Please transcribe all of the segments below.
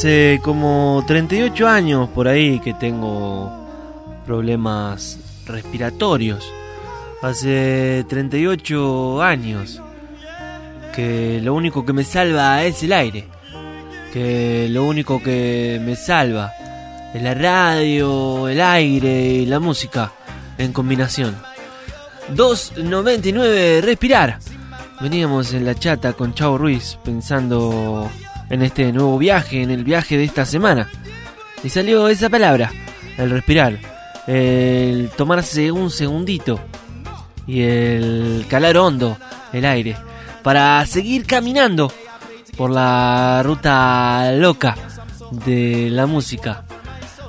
Hace como 38 años por ahí que tengo problemas respiratorios. Hace 38 años que lo único que me salva es el aire. Que lo único que me salva es la radio, el aire y la música en combinación. 2.99 respirar. Veníamos en la chata con Chavo Ruiz pensando en este nuevo viaje, en el viaje de esta semana. Y salió esa palabra, el respirar, el tomarse un segundito y el calar hondo el aire para seguir caminando por la ruta loca de la música.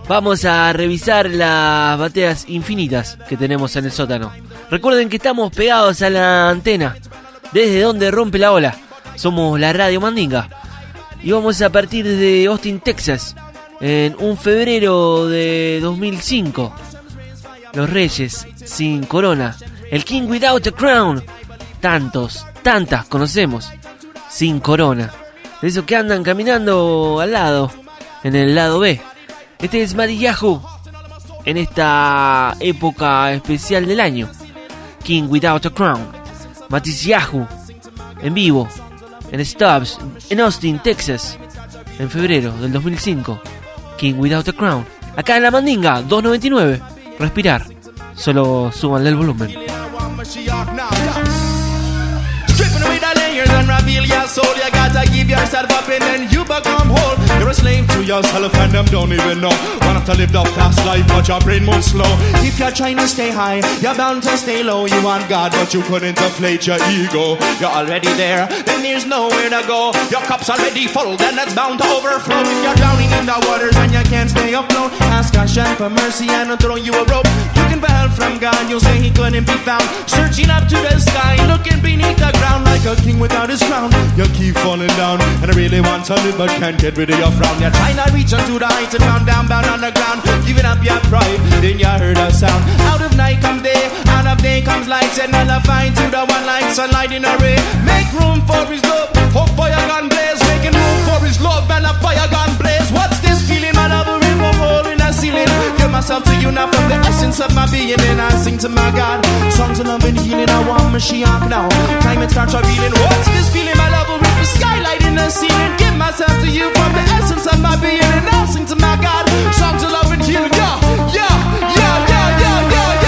Vamos a revisar las bateas infinitas que tenemos en el sótano. Recuerden que estamos pegados a la antena, desde donde rompe la ola. Somos la Radio Mandinga. Y vamos a partir de Austin, Texas, en un febrero de 2005. Los Reyes sin corona. El King Without a Crown. Tantos, tantas conocemos. Sin corona. De esos que andan caminando al lado. En el lado B. Este es Matty Yahoo. En esta época especial del año. King Without a Crown. Matty Yahoo. En vivo. En Stubbs. En Austin, Texas. En febrero del 2005. King Without a Crown. Acá en la Mandinga, 299. Respirar. Solo súbanle el volumen. Reveal your soul. You gotta give yourself up and then you become whole. You're a slave to yourself and them don't even know. Want to live the fast life, but your brain moves slow. If you're trying to stay high, you're bound to stay low. You want God, but you couldn't inflate your ego. You're already there, then there's nowhere to go. Your cup's already full, then it's bound to overflow. If you're drowning in the waters and you can't stay afloat, ask Hashem for mercy and he'll throw you a rope. Looking for help from God, you'll say he couldn't be found. Searching up to the sky, looking beneath the ground like a king without his crown. You keep falling down, and I really want live, but can't get rid of your frown. You're trying to reach onto the heights and found down, bound on the ground. Giving up your pride, then you heard a sound. Out of night comes day, out of day comes light. And I'll find to the one light, sunlight in a ray. Make room for his love, hope fire gun blaze. Making room for his love and a fire gun blaze. What's this feeling, my love? myself to you now from the essence of my being, and I sing to my God. Songs of love and healing, I want Mashiach now. Time it starts revealing. What's this feeling? My love will reach the skylight in the ceiling. Give myself to you from the essence of my being, and I sing to my God. Songs of love and healing, yeah, yeah, yeah, yeah, yeah. yeah.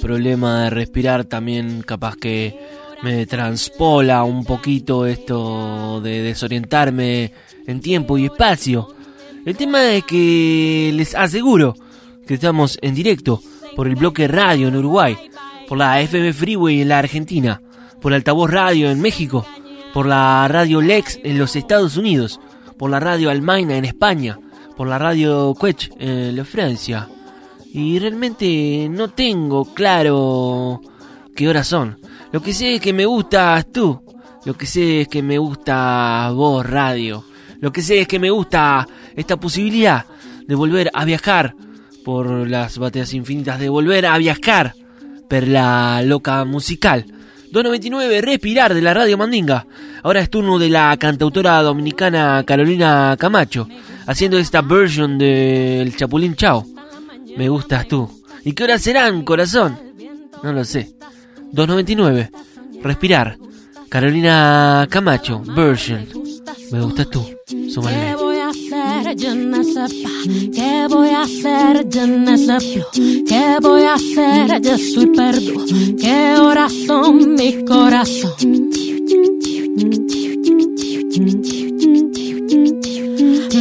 Problema de respirar también capaz que me transpola un poquito esto de desorientarme en tiempo y espacio. El tema es que les aseguro que estamos en directo por el bloque radio en Uruguay, por la FM Freeway en la Argentina, por altavoz radio en México, por la radio Lex en los Estados Unidos, por la radio Almaina en España, por la radio Quech en la Francia. Y realmente no tengo claro qué horas son. Lo que sé es que me gustas tú. Lo que sé es que me gusta vos, radio. Lo que sé es que me gusta esta posibilidad de volver a viajar por las bateas infinitas, de volver a viajar per la loca musical. 299, respirar de la radio Mandinga. Ahora es turno de la cantautora dominicana Carolina Camacho, haciendo esta version del Chapulín Chao. Me gustas tú. ¿Y qué horas serán, corazón? No lo sé. 299. Respirar. Carolina Camacho, version. Me gustas tú. Súmale. ¿Qué voy a hacer? Yo no sé pa. ¿Qué voy a hacer? Yo soy perdido. ¿Qué horas son mi corazón?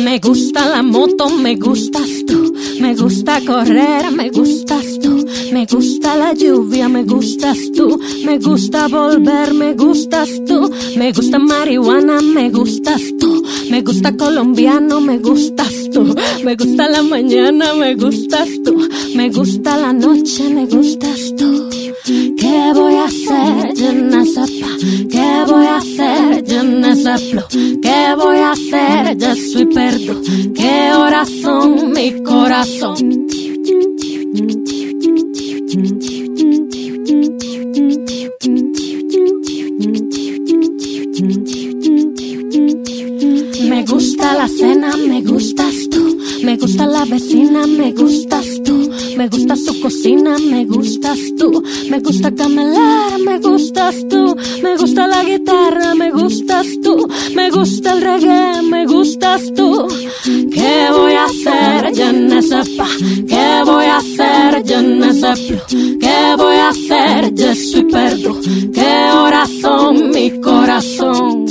Me gusta la moto, me gustas tú. Me gusta correr, me gustas tú. Me gusta la lluvia, me gustas tú. Me gusta volver, me gustas tú. Me gusta marihuana, me gustas tú. Me gusta colombiano, me gustas tú. Me gusta la mañana, me gustas tú. Me gusta la noche, me gustas tú. ¿Qué voy a hacer? Yo no sé. ¿Qué voy a hacer? Yo no sé. ¿Qué voy a hacer? Yo soy perdido. ¿Qué horas mi corazón? Me gusta la cena, me gustas tú. Me gusta la vecina, me gustas. Me gusta su cocina, me gustas tú. Me gusta camelar, me gustas tú. Me gusta la guitarra, me gustas tú. Me gusta el reggae, me gustas tú. ¿Qué voy a hacer? Yo no sé pa. ¿Qué voy a hacer? Yo no sé. ¿Qué voy a hacer? Yo soy perdido. ¿Qué horas son mi corazón?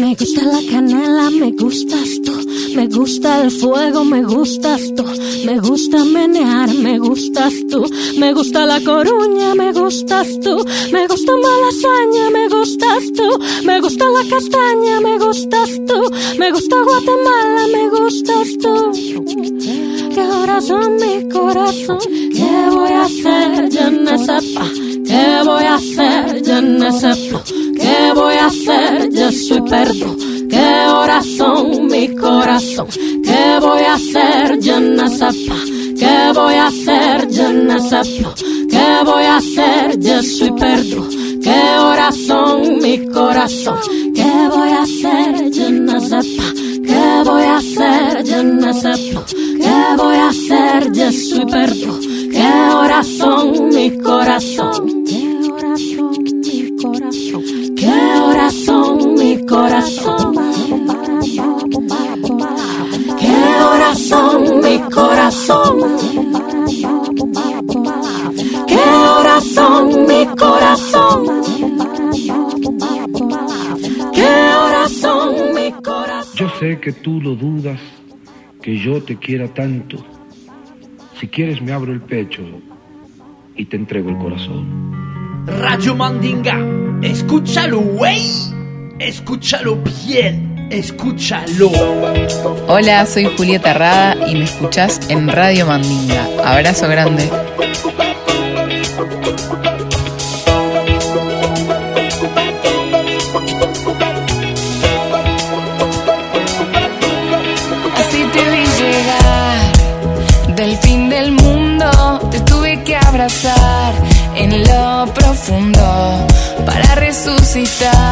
Me gusta la canela, me gustas tú. Me gusta el fuego, me gustas tú. Me gusta menear, me gustas tú. Me gusta la coruña, me gustas tú. Me gusta malasaña, me gustas tú. Me gusta la castaña, me gustas tú. Me gusta Guatemala, me gustas tú. ¿Qué horas son mi corazón? ¿Qué voy a hacer? Yo no sé pa. ¿Qué voy a hacer? Yo no sé pa. ¿Qué voy a hacer? Yo soy perdido. ¿Qué horas son mi corazón? ¿Qué voy a hacer? Yo no sé pa. ¿Qué voy a hacer? Yo no sé pa. ¿Qué voy a hacer? Yo soy perdido. ¿Qué horas son mi corazón? ¿Qué voy a hacer? Yo no sé pa. ¿Qué voy a hacer? Yo no sé pa. ¿Qué voy a hacer? Yo soy perdido. ¿Qué horas son mi corazón? ¿Qué horas son mi corazón? ¿Qué corazón, mi corazón. Qué corazón, mi corazón. Qué corazón, mi corazón. Yo sé que tú lo dudas, que yo te quiera tanto. Si quieres me abro el pecho y te entrego el corazón. Radio Mandinga, escúchalo, güey. Escúchalo bien, escúchalo. Hola, soy Julieta Rada y me escuchás en Radio Mandinga. Abrazo grande. Para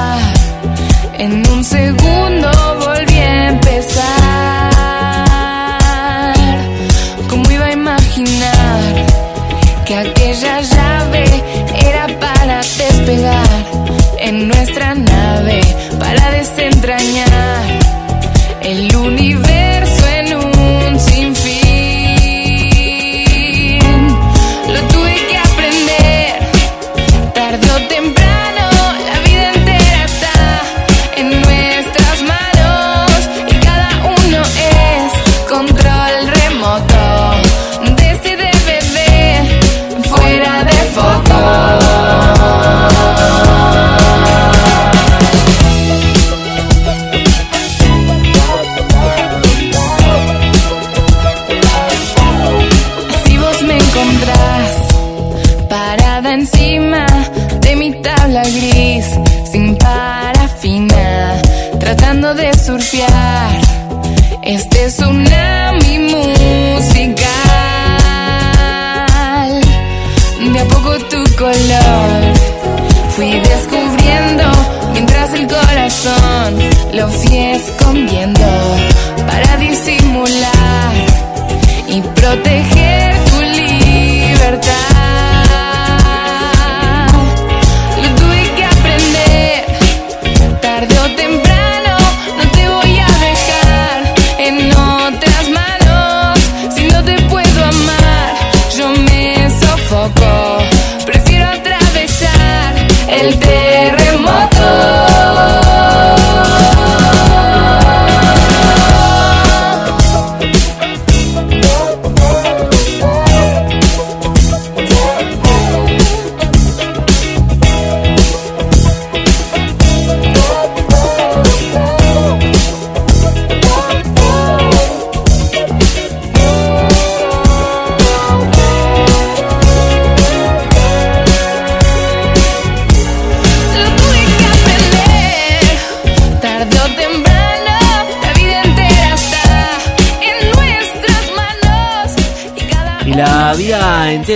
los 10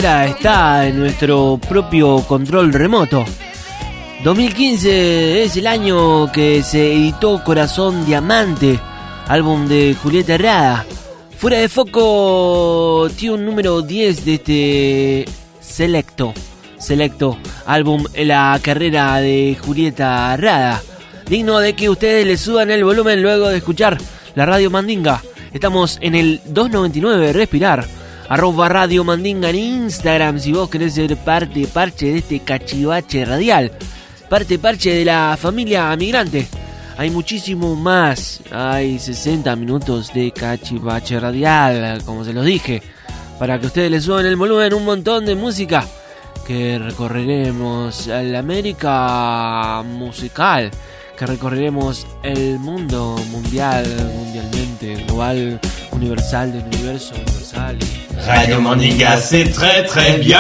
está en nuestro propio control remoto. 2015 es el año que se editó Corazón Diamante, álbum de Julieta Herrada. Fuera de foco tiene un número 10 de este selecto, selecto álbum en la carrera de Julieta Herrada. Digno de que ustedes le suban el volumen luego de escuchar la radio Mandinga. Estamos en el 299 Respirar. Arroba Radio Mandinga en Instagram si vos querés ser parte parche de este cachivache radial. Parte parche de la familia migrante. Hay muchísimo más. Hay 60 minutos de cachivache radial, como se los dije. Para que ustedes le suban el volumen un montón de música. Que recorreremos la América musical. Que recorreremos el mundo mundial, mundialmente, global, universal, del universo universal. y- Radio c'est très très bien.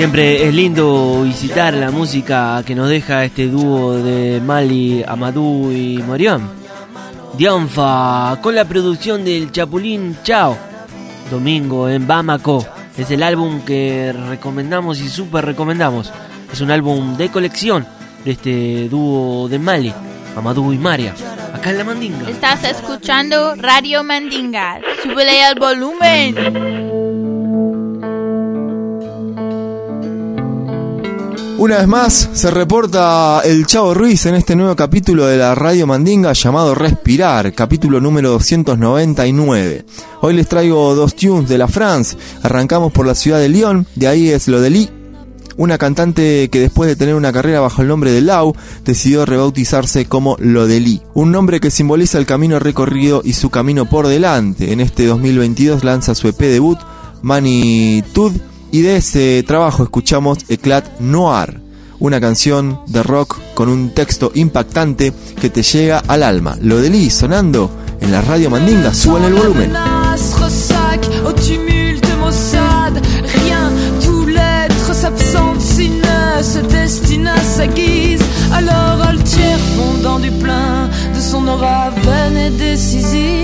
Siempre es lindo visitar la música que nos deja este dúo de Mali, Amadou y Morión. Dionfa, con la producción del Chapulín Chao. Domingo en Bamako. Es el álbum que recomendamos y súper recomendamos. Es un álbum de colección de este dúo de Mali, Amadou y Maria. Acá en la Mandinga. Estás escuchando Radio Mandinga. Súbele al volumen. Una vez más se reporta el Chavo Ruiz en este nuevo capítulo de la Radio Mandinga llamado Respirar, capítulo número 299. Hoy les traigo dos tunes de la France. Arrancamos por la ciudad de Lyon, de ahí es lo de Lee, una cantante que después de tener una carrera bajo el nombre de Lau, decidió rebautizarse como Lo de Lee, un nombre que simboliza el camino recorrido y su camino por delante. En este 2022 lanza su EP debut, Manitude, y de ese trabajo escuchamos Eclat Noir, una canción de rock con un texto impactante que te llega al alma. Lo de Lee sonando en la radio Mandinga, suban el volumen. menace ressac au tumulte maussade rien tout l'être s'absente sinueux se destine à sa guise alors altière fondant du plein de son aura vaine et décisive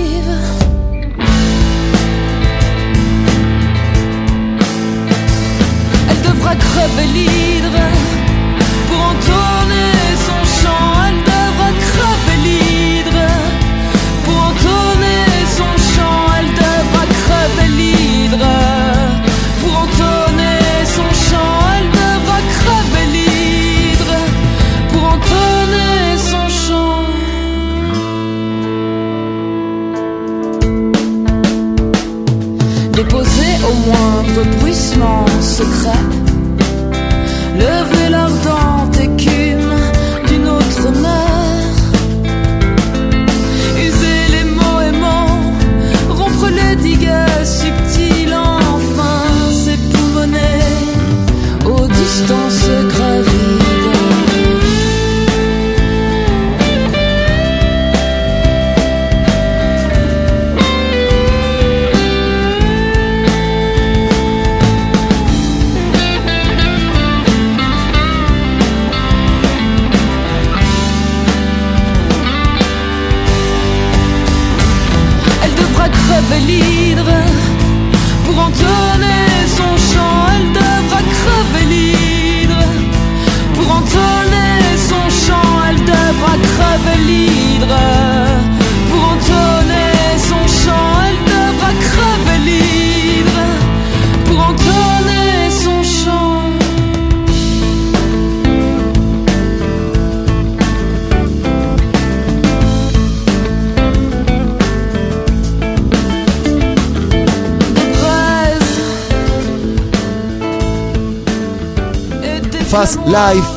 Fast Life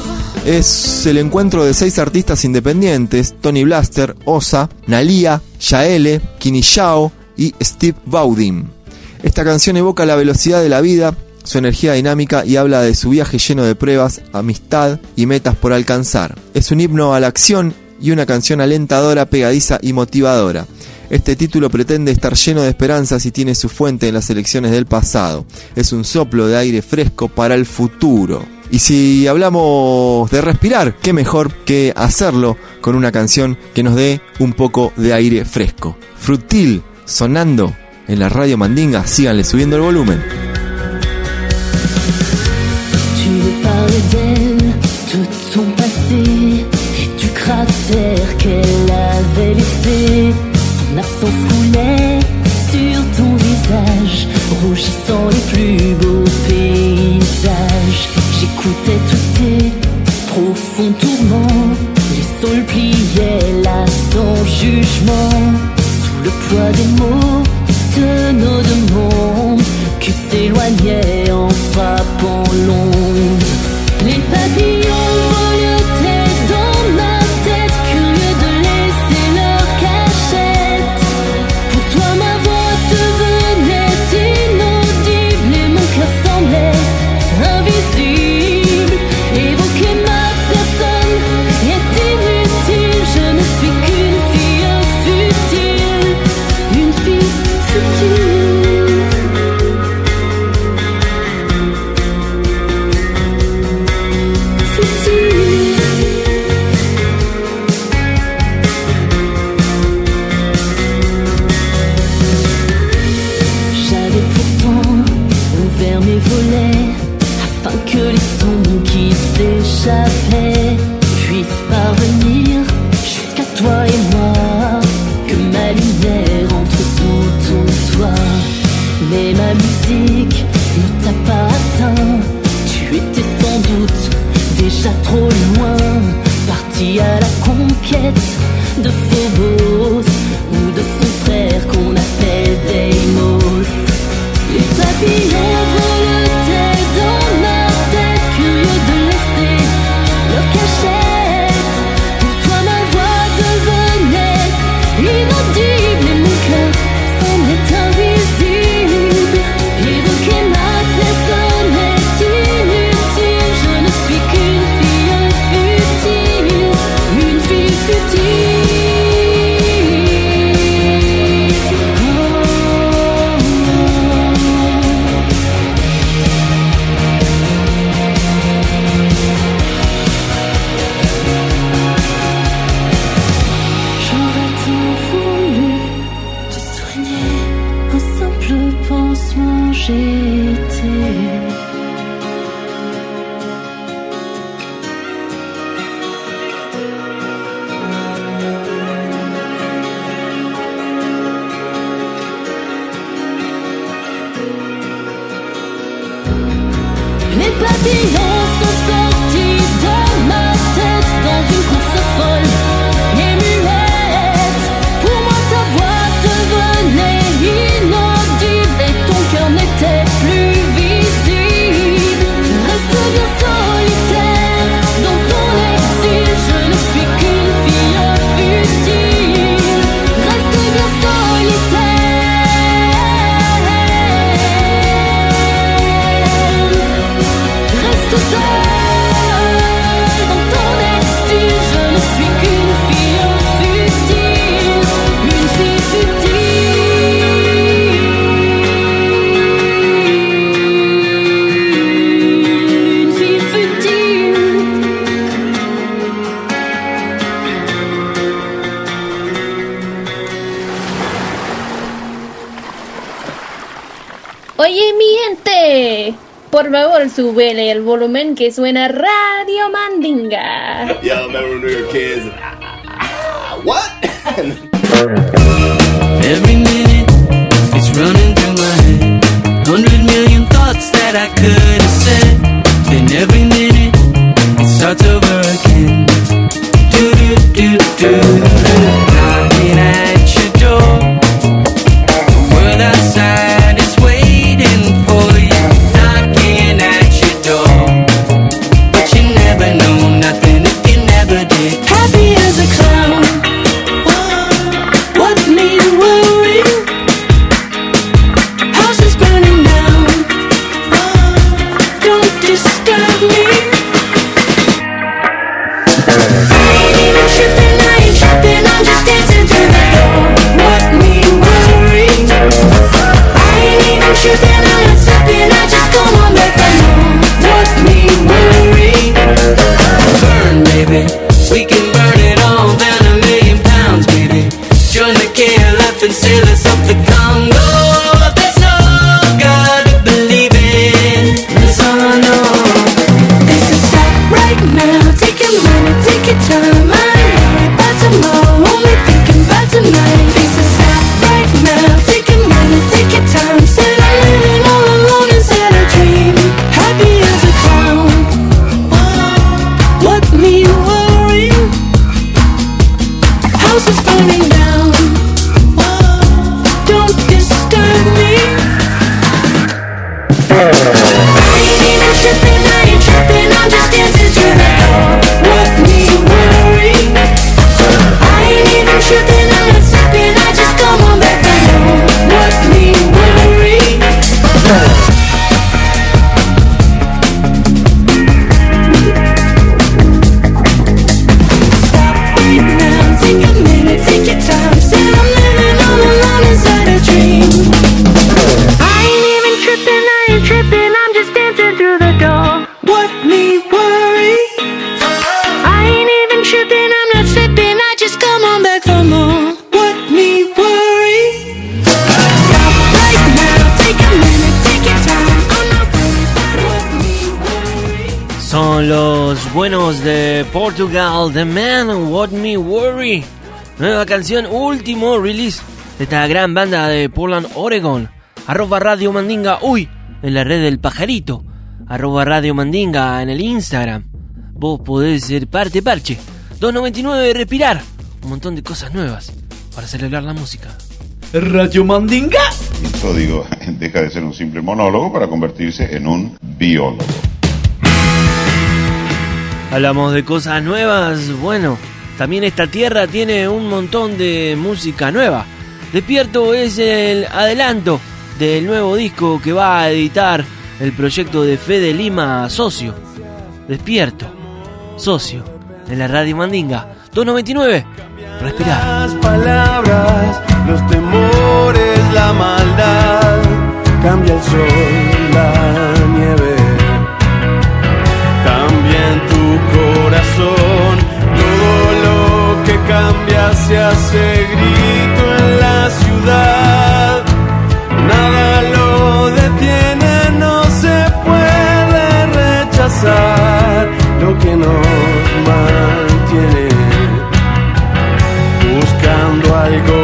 es el encuentro de seis artistas independientes, Tony Blaster, Osa, Nalia, Yaele, Kini Shao y Steve Baudim. Esta canción evoca la velocidad de la vida, su energía dinámica y habla de su viaje lleno de pruebas, amistad y metas por alcanzar. Es un himno a la acción y una canción alentadora, pegadiza y motivadora. Este título pretende estar lleno de esperanzas y tiene su fuente en las elecciones del pasado. Es un soplo de aire fresco para el futuro. Y si hablamos de respirar, qué mejor que hacerlo con una canción que nos dé un poco de aire fresco. Frutil, sonando en la radio Mandinga, síganle subiendo el volumen. Plus beaux. J'écoutais tous tes profonds tourments, les sols pliaient là sans jugement, sous le poids des mots de nos deux mondes qui s'éloignaient en frappant l'onde. Les papillons súbele el volumen que suena Radio Mandinga. Yo, remember when we were kids? What? Every minute it's running through my head. Hundred million thoughts that I could have said. Then every Portugal, The Man What Me Worry. Nueva canción, último release de esta gran banda de Portland, Oregon. Arroba Radio Mandinga, uy, en la red del pajarito. Arroba Radio Mandinga en el Instagram. Vos podés ser parte parche. 299 respirar. Un montón de cosas nuevas para celebrar la música. Radio Mandinga. El código deja de ser un simple monólogo para convertirse en un biólogo. Hablamos de cosas nuevas, bueno, también esta tierra tiene un montón de música nueva. Despierto es el adelanto del nuevo disco que va a editar el proyecto de Fede Lima Socio. Despierto, socio, en la radio Mandinga, 299, respirar. Las palabras, los temores, la maldad, cambia el sol, todo lo que cambia se hace grito en la ciudad, nada lo detiene, no se puede rechazar lo que nos mantiene. Buscando algo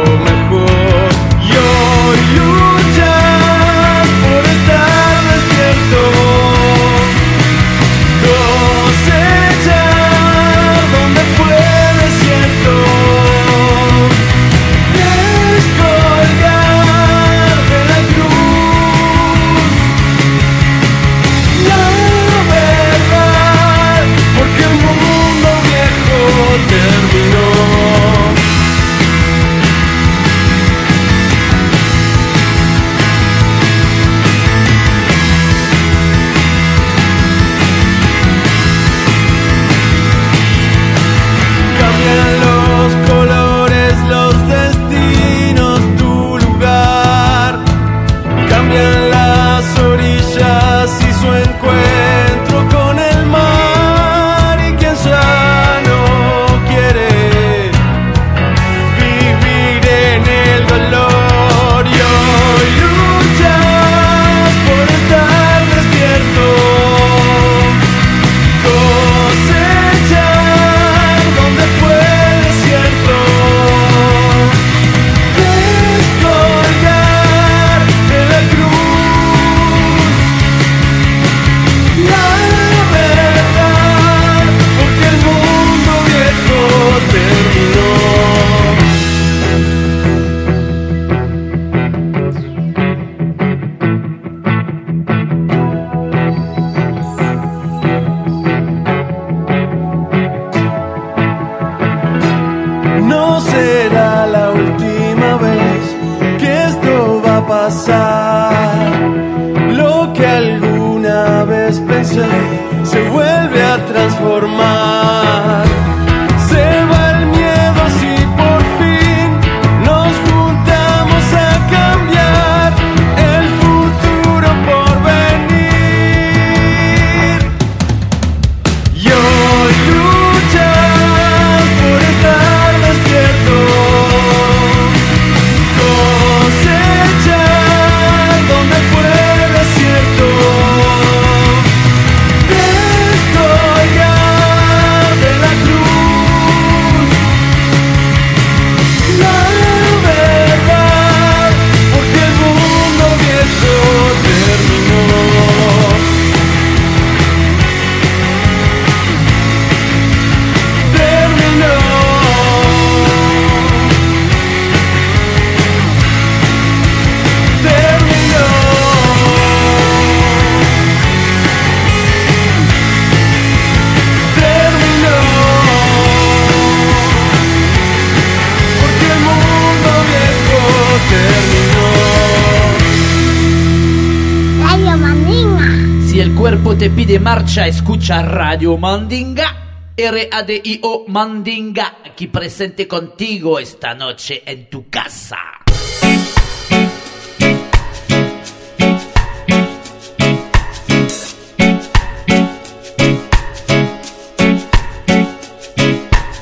te pide marcha, escucha Radio Mandinga. R-A-D-I-O Mandinga, aquí presente contigo esta noche en tu casa.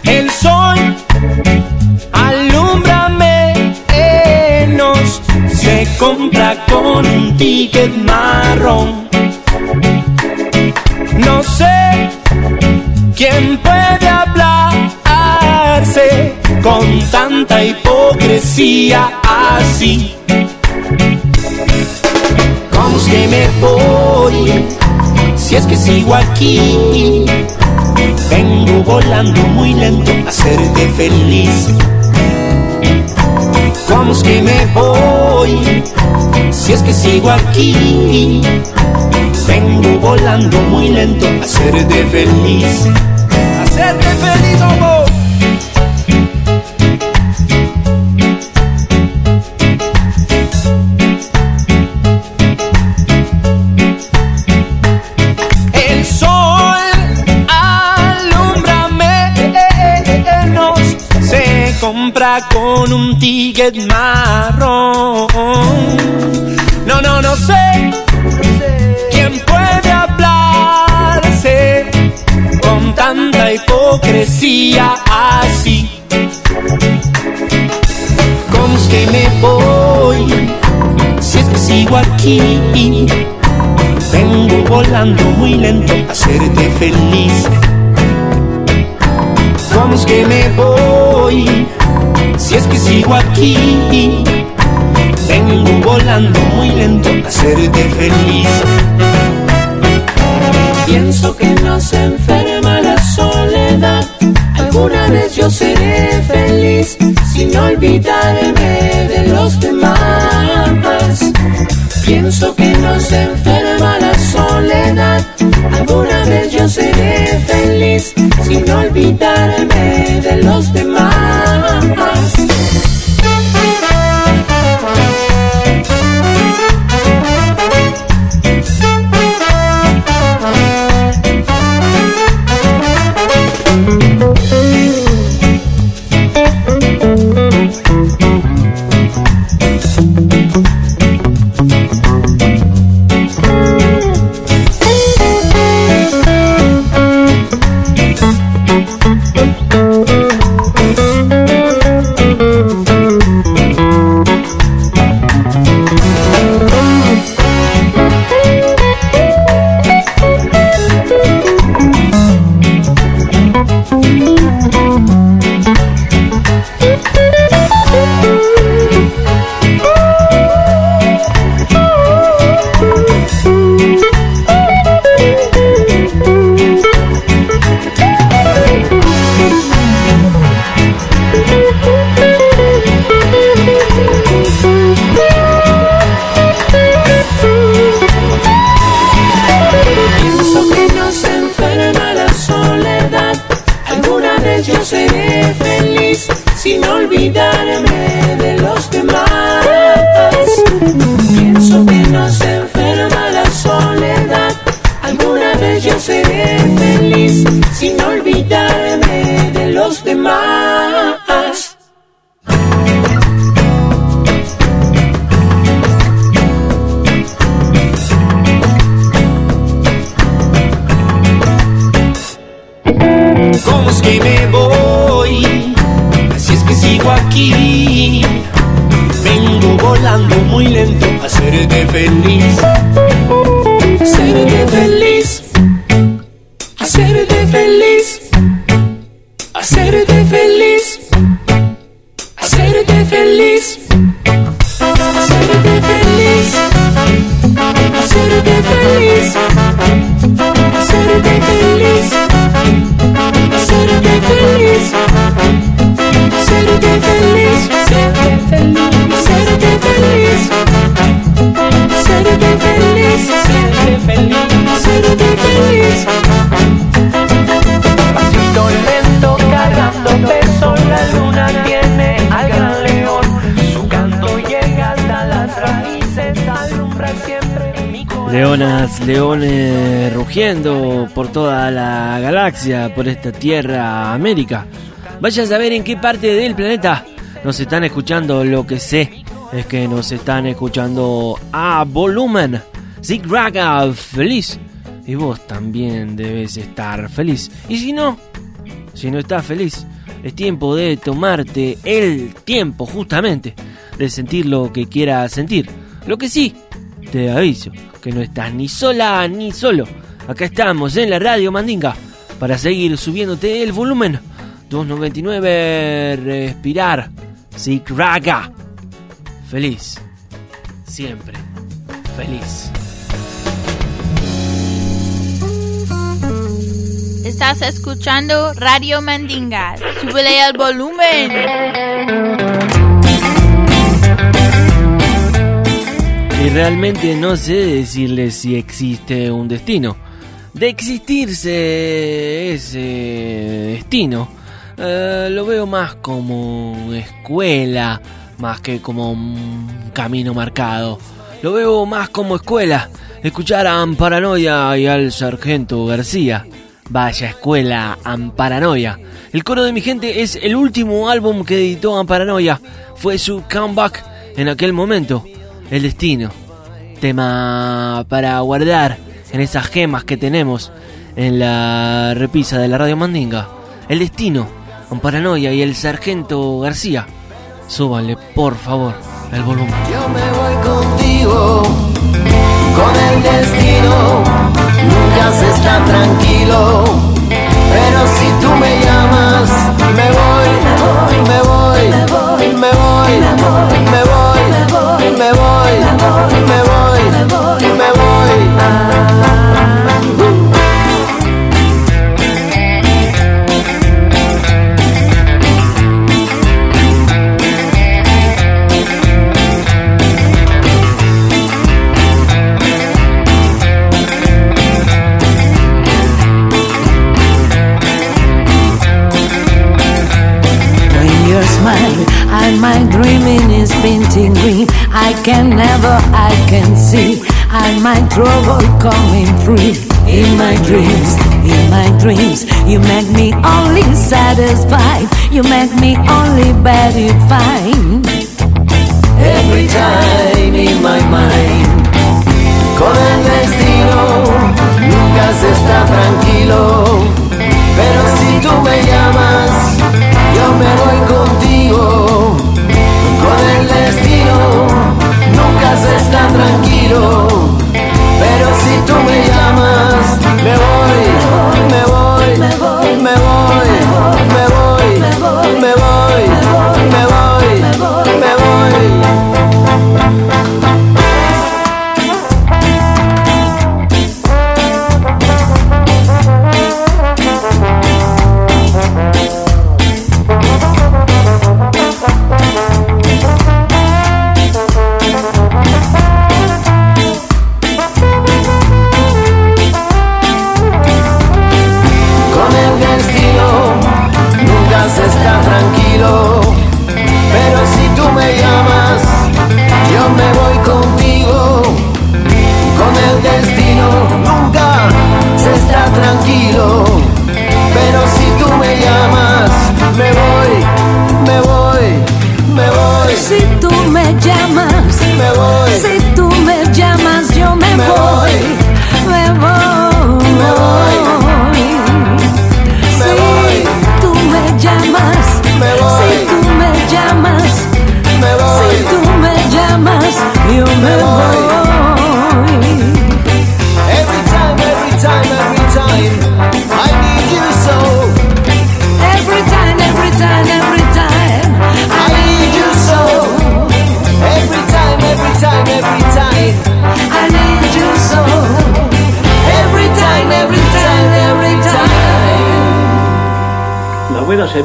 El sol alumbrame nos se compra con un ticket marrón. No sé ¿Quién puede hablarse con tanta hipocresía así? ¿Cómo es que me voy si es que sigo aquí? Vengo volando muy lento a hacerte feliz. ¿Cómo es que me voy si es que sigo aquí? Vengo volando muy lento a hacerte feliz. Hacerte feliz, amor. Compra con un ticket marrón. No, no, no sé quién puede hablarse con tanta hipocresía así. ¿Cómo es que me voy si es que sigo aquí? Vengo volando muy lento a hacerte feliz. ¿Cómo es que me voy si es que sigo aquí? Vengo volando muy lento a hacerte feliz. Pienso que nos enferma la soledad. Alguna vez yo seré feliz sin olvidarme de los demás. Pienso que nos enferma la soledad. Alguna vez yo seré feliz sin olvidarme de los demás. Olvidarme esta tierra América. Vaya a saber en qué parte del planeta nos están escuchando. Lo que sé es que nos están escuchando a volumen. Zig Raga, feliz. Y vos también debes estar feliz. Y si no, si no estás feliz, es tiempo de tomarte el tiempo justamente de sentir lo que quieras sentir. Lo que sí, te aviso que no estás ni sola ni solo. Acá estamos en la radio Mandinga para seguir subiéndote el volumen. 299, respirar. Sick Raga. Feliz. Siempre. Feliz. Estás escuchando Radio Mandinga. Súbele al volumen. Y realmente no sé decirle si existe un destino. De existirse ese destino, eh, lo veo más como escuela, más que como un camino marcado. Lo veo más como escuela. Escuchar a Amparanoia y al Sargento García. Vaya escuela, Amparanoia. El coro de mi gente es el último álbum que editó Amparanoia. Fue su comeback en aquel momento. El destino. Tema para guardar en esas gemas que tenemos en la repisa de la Radio Mandinga. El destino, Amparanoia y el Sargento García. Súbanle, por favor, el volumen. Yo me voy contigo, con el destino, nunca se está tranquilo. Pero si tú me llamas, me voy, me voy, me voy, me voy, me voy, me voy, me voy, trouble coming free. In my dreams, in my dreams You make me only satisfied. You make me only very fine Every time in my mind Con el destino nunca se está tranquilo. Pero si tú me llamas yo me voy contigo. Con el destino nunca se está tranquilo si tú me llamas me voy, me voy,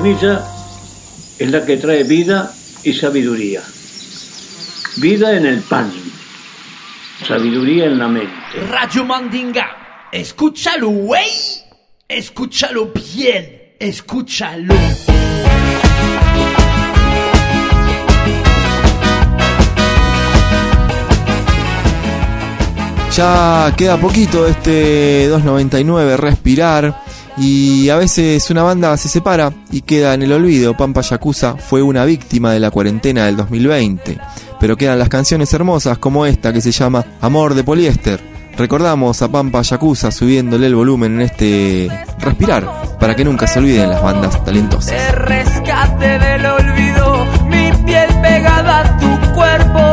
semilla es la que trae vida y sabiduría. Vida en el pan, sabiduría en la mente. Radio Mandinga. Escúchalo, güey. Escúchalo bien. Escúchalo. Ya queda poquito de este 299 respirar y a veces una banda se separa y queda en el olvido. Pampa Yakuza fue una víctima de la cuarentena del 2020, pero quedan las canciones hermosas como esta que se llama Amor de poliéster. Recordamos a Pampa Yakuza subiéndole el volumen en este respirar para que nunca se olviden las bandas talentosas. Te rescate del olvido, mi piel pegada a tu cuerpo.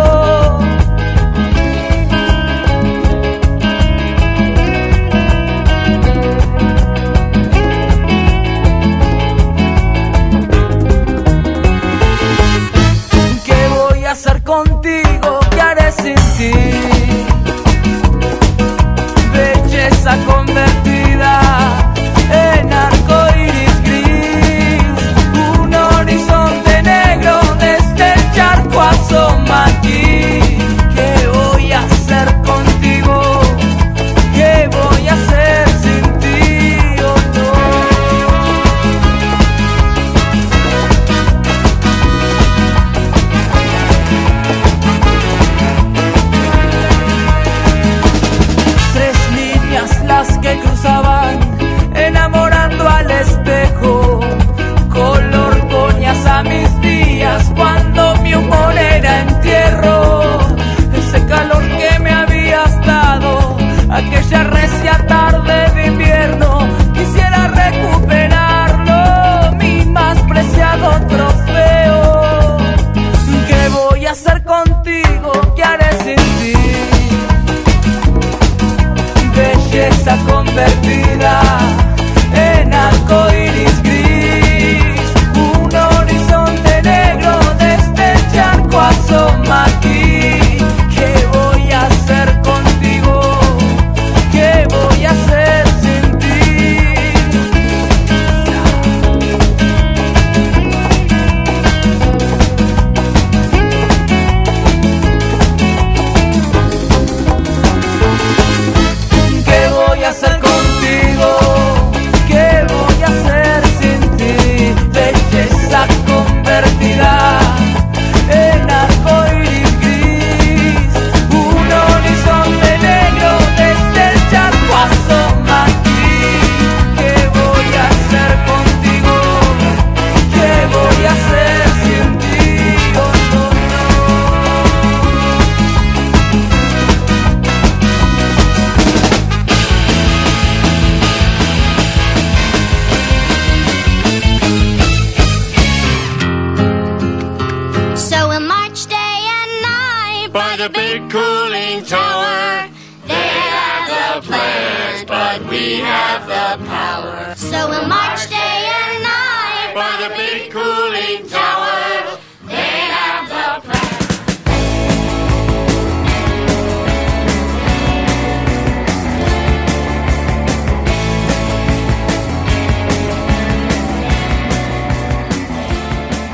Big cooling tower. They have the plans, but we have the power. So we'll march day and night by the big cooling tower. They have the plans.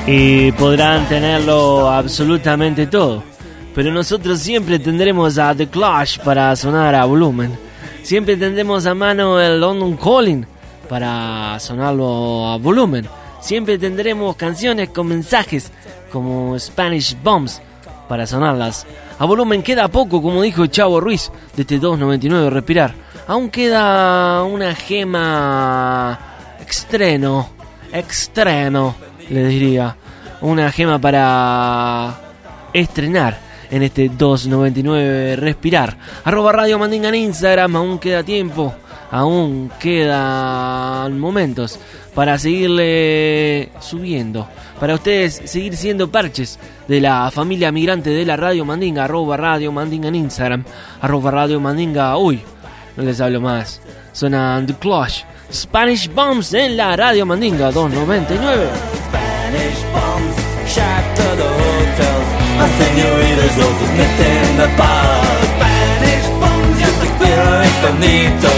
Y podrán tenerlo absolutamente todo. Pero nosotros siempre tendremos a The Clash para sonar a volumen. Siempre tendremos a mano el London Calling para sonarlo a volumen. Siempre tendremos canciones con mensajes como Spanish Bombs para sonarlas. A volumen queda poco, como dijo Chavo Ruiz de este 299 Respirar. Aún queda una gema extreno, extreno, le diría. Una gema para estrenar en este 299 Respirar. Arroba Radio Mandinga en Instagram, aún queda tiempo, aún quedan momentos para seguirle subiendo. Para ustedes seguir siendo parches de la familia migrante de la Radio Mandinga, arroba Radio Mandinga en Instagram, arroba Radio Mandinga, uy, no les hablo más. Sonan The Clash, Spanish Bombs en la Radio Mandinga 299. Locos meten the paz. Spanish bombs, yo te quiero incognito.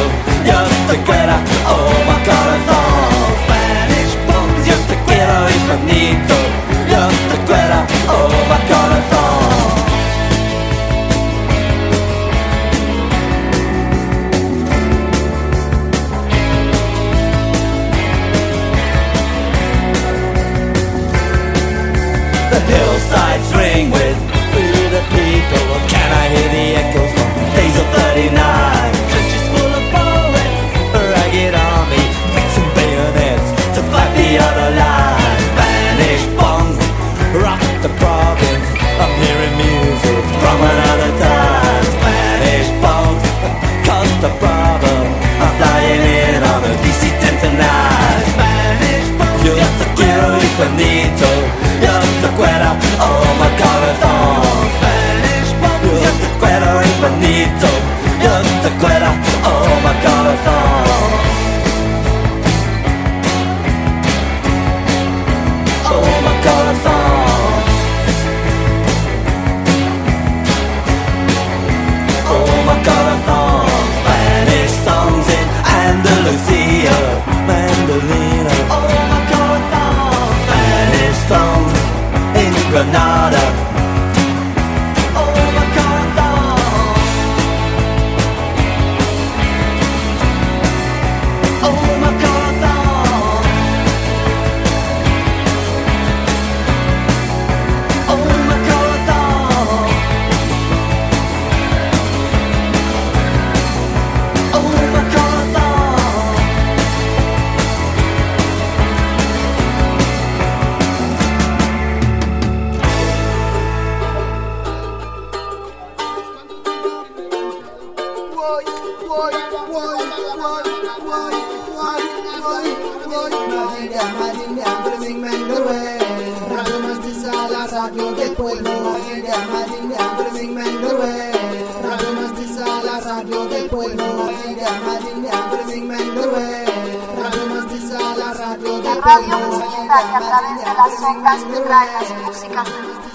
Yo te quiero, oh my corazón. Spanish bombs, yo te quiero incognito. Yo te quiero, oh my La radio musical que a través de las ondas te trae músicas del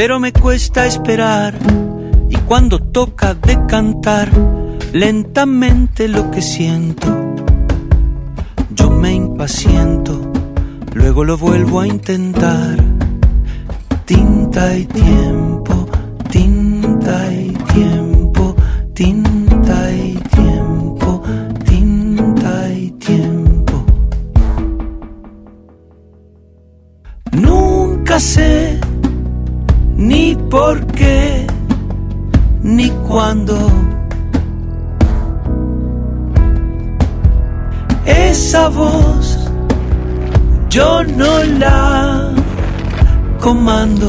pero me cuesta esperar. Y cuando toca de cantar lentamente lo que siento, yo me impaciento, luego lo vuelvo a intentar. Tinta y tiempo, tinta y tiempo, tinta y tiempo, tinta y tiempo. Nunca sé ni por qué, ni cuándo. Esa voz yo no la comando.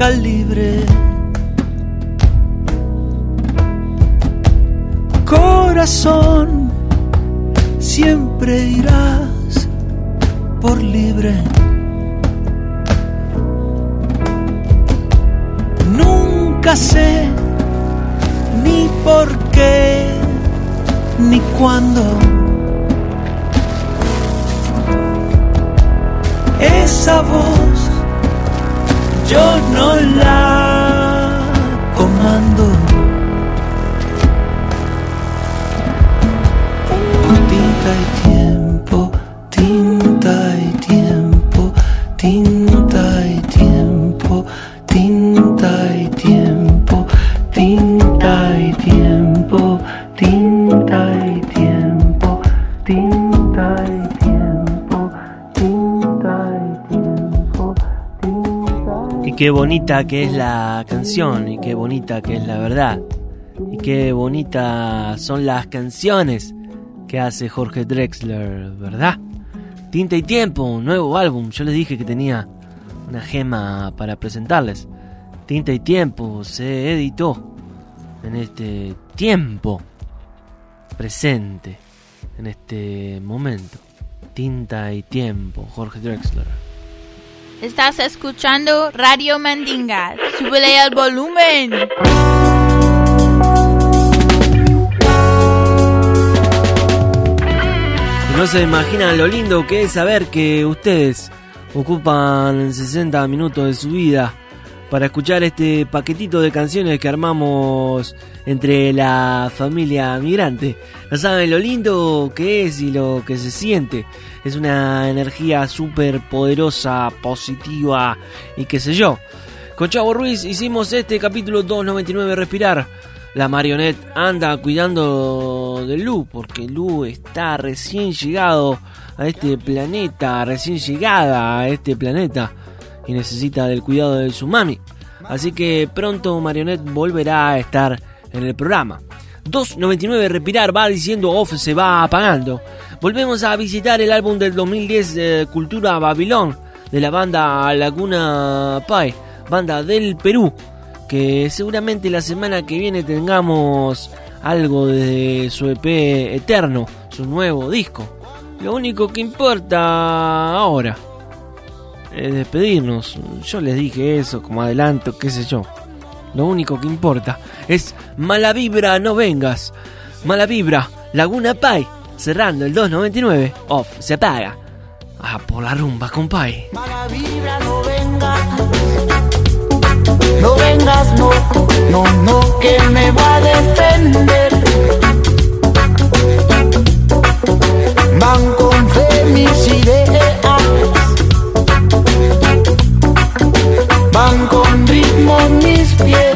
Calibre. Corazón, siempre irás por libre. Nunca sé ni por qué ni cuándo. esa voz yo no la comando. Tinta y tiempo, tinta y tiempo, tinta y tiempo, tinta y tiempo, qué bonita que es la canción, y qué bonita que es la verdad, y qué bonitas son las canciones que hace Jorge Drexler, ¿verdad? Tinta y Tiempo, un nuevo álbum. Yo les dije que tenía una gema para presentarles. Tinta y Tiempo se editó en este tiempo presente, en este momento. Tinta y Tiempo, Jorge Drexler. Estás escuchando Radio Mandinga. Súbele al volumen. No se imaginan lo lindo que es saber que ustedes ocupan 60 minutos de su vida para escuchar este paquetito de canciones que armamos entre la familia migrante. No saben lo lindo que es y lo que se siente. Es una energía súper poderosa, positiva y qué sé yo. Con Chavo Ruiz hicimos este capítulo 299 Respirar. La marionette anda cuidando de Lu porque Lu está recién llegado a este planeta, recién llegada a este planeta y necesita del cuidado de su mami. Así que pronto Marionette volverá a estar en el programa. 2.99 Respirar va diciendo off se va apagando. Volvemos a visitar el álbum del 2010 eh, Cultura Babilón de la banda Laguna Pai, banda del Perú, que seguramente la semana que viene tengamos algo de su EP Eterno, su nuevo disco. Lo único que importa ahora es despedirnos. Yo les dije eso como adelanto, qué sé yo. Lo único que importa es mala vibra, no vengas. Mala vibra, Laguna Pai, cerrando el 299, off, se apaga. Ah, por la rumba, compay. Mala vibra, no vengas. No vengas, no, no, no, que me va a defender. Van con fe mis ideas. Van con ritmo mis pies.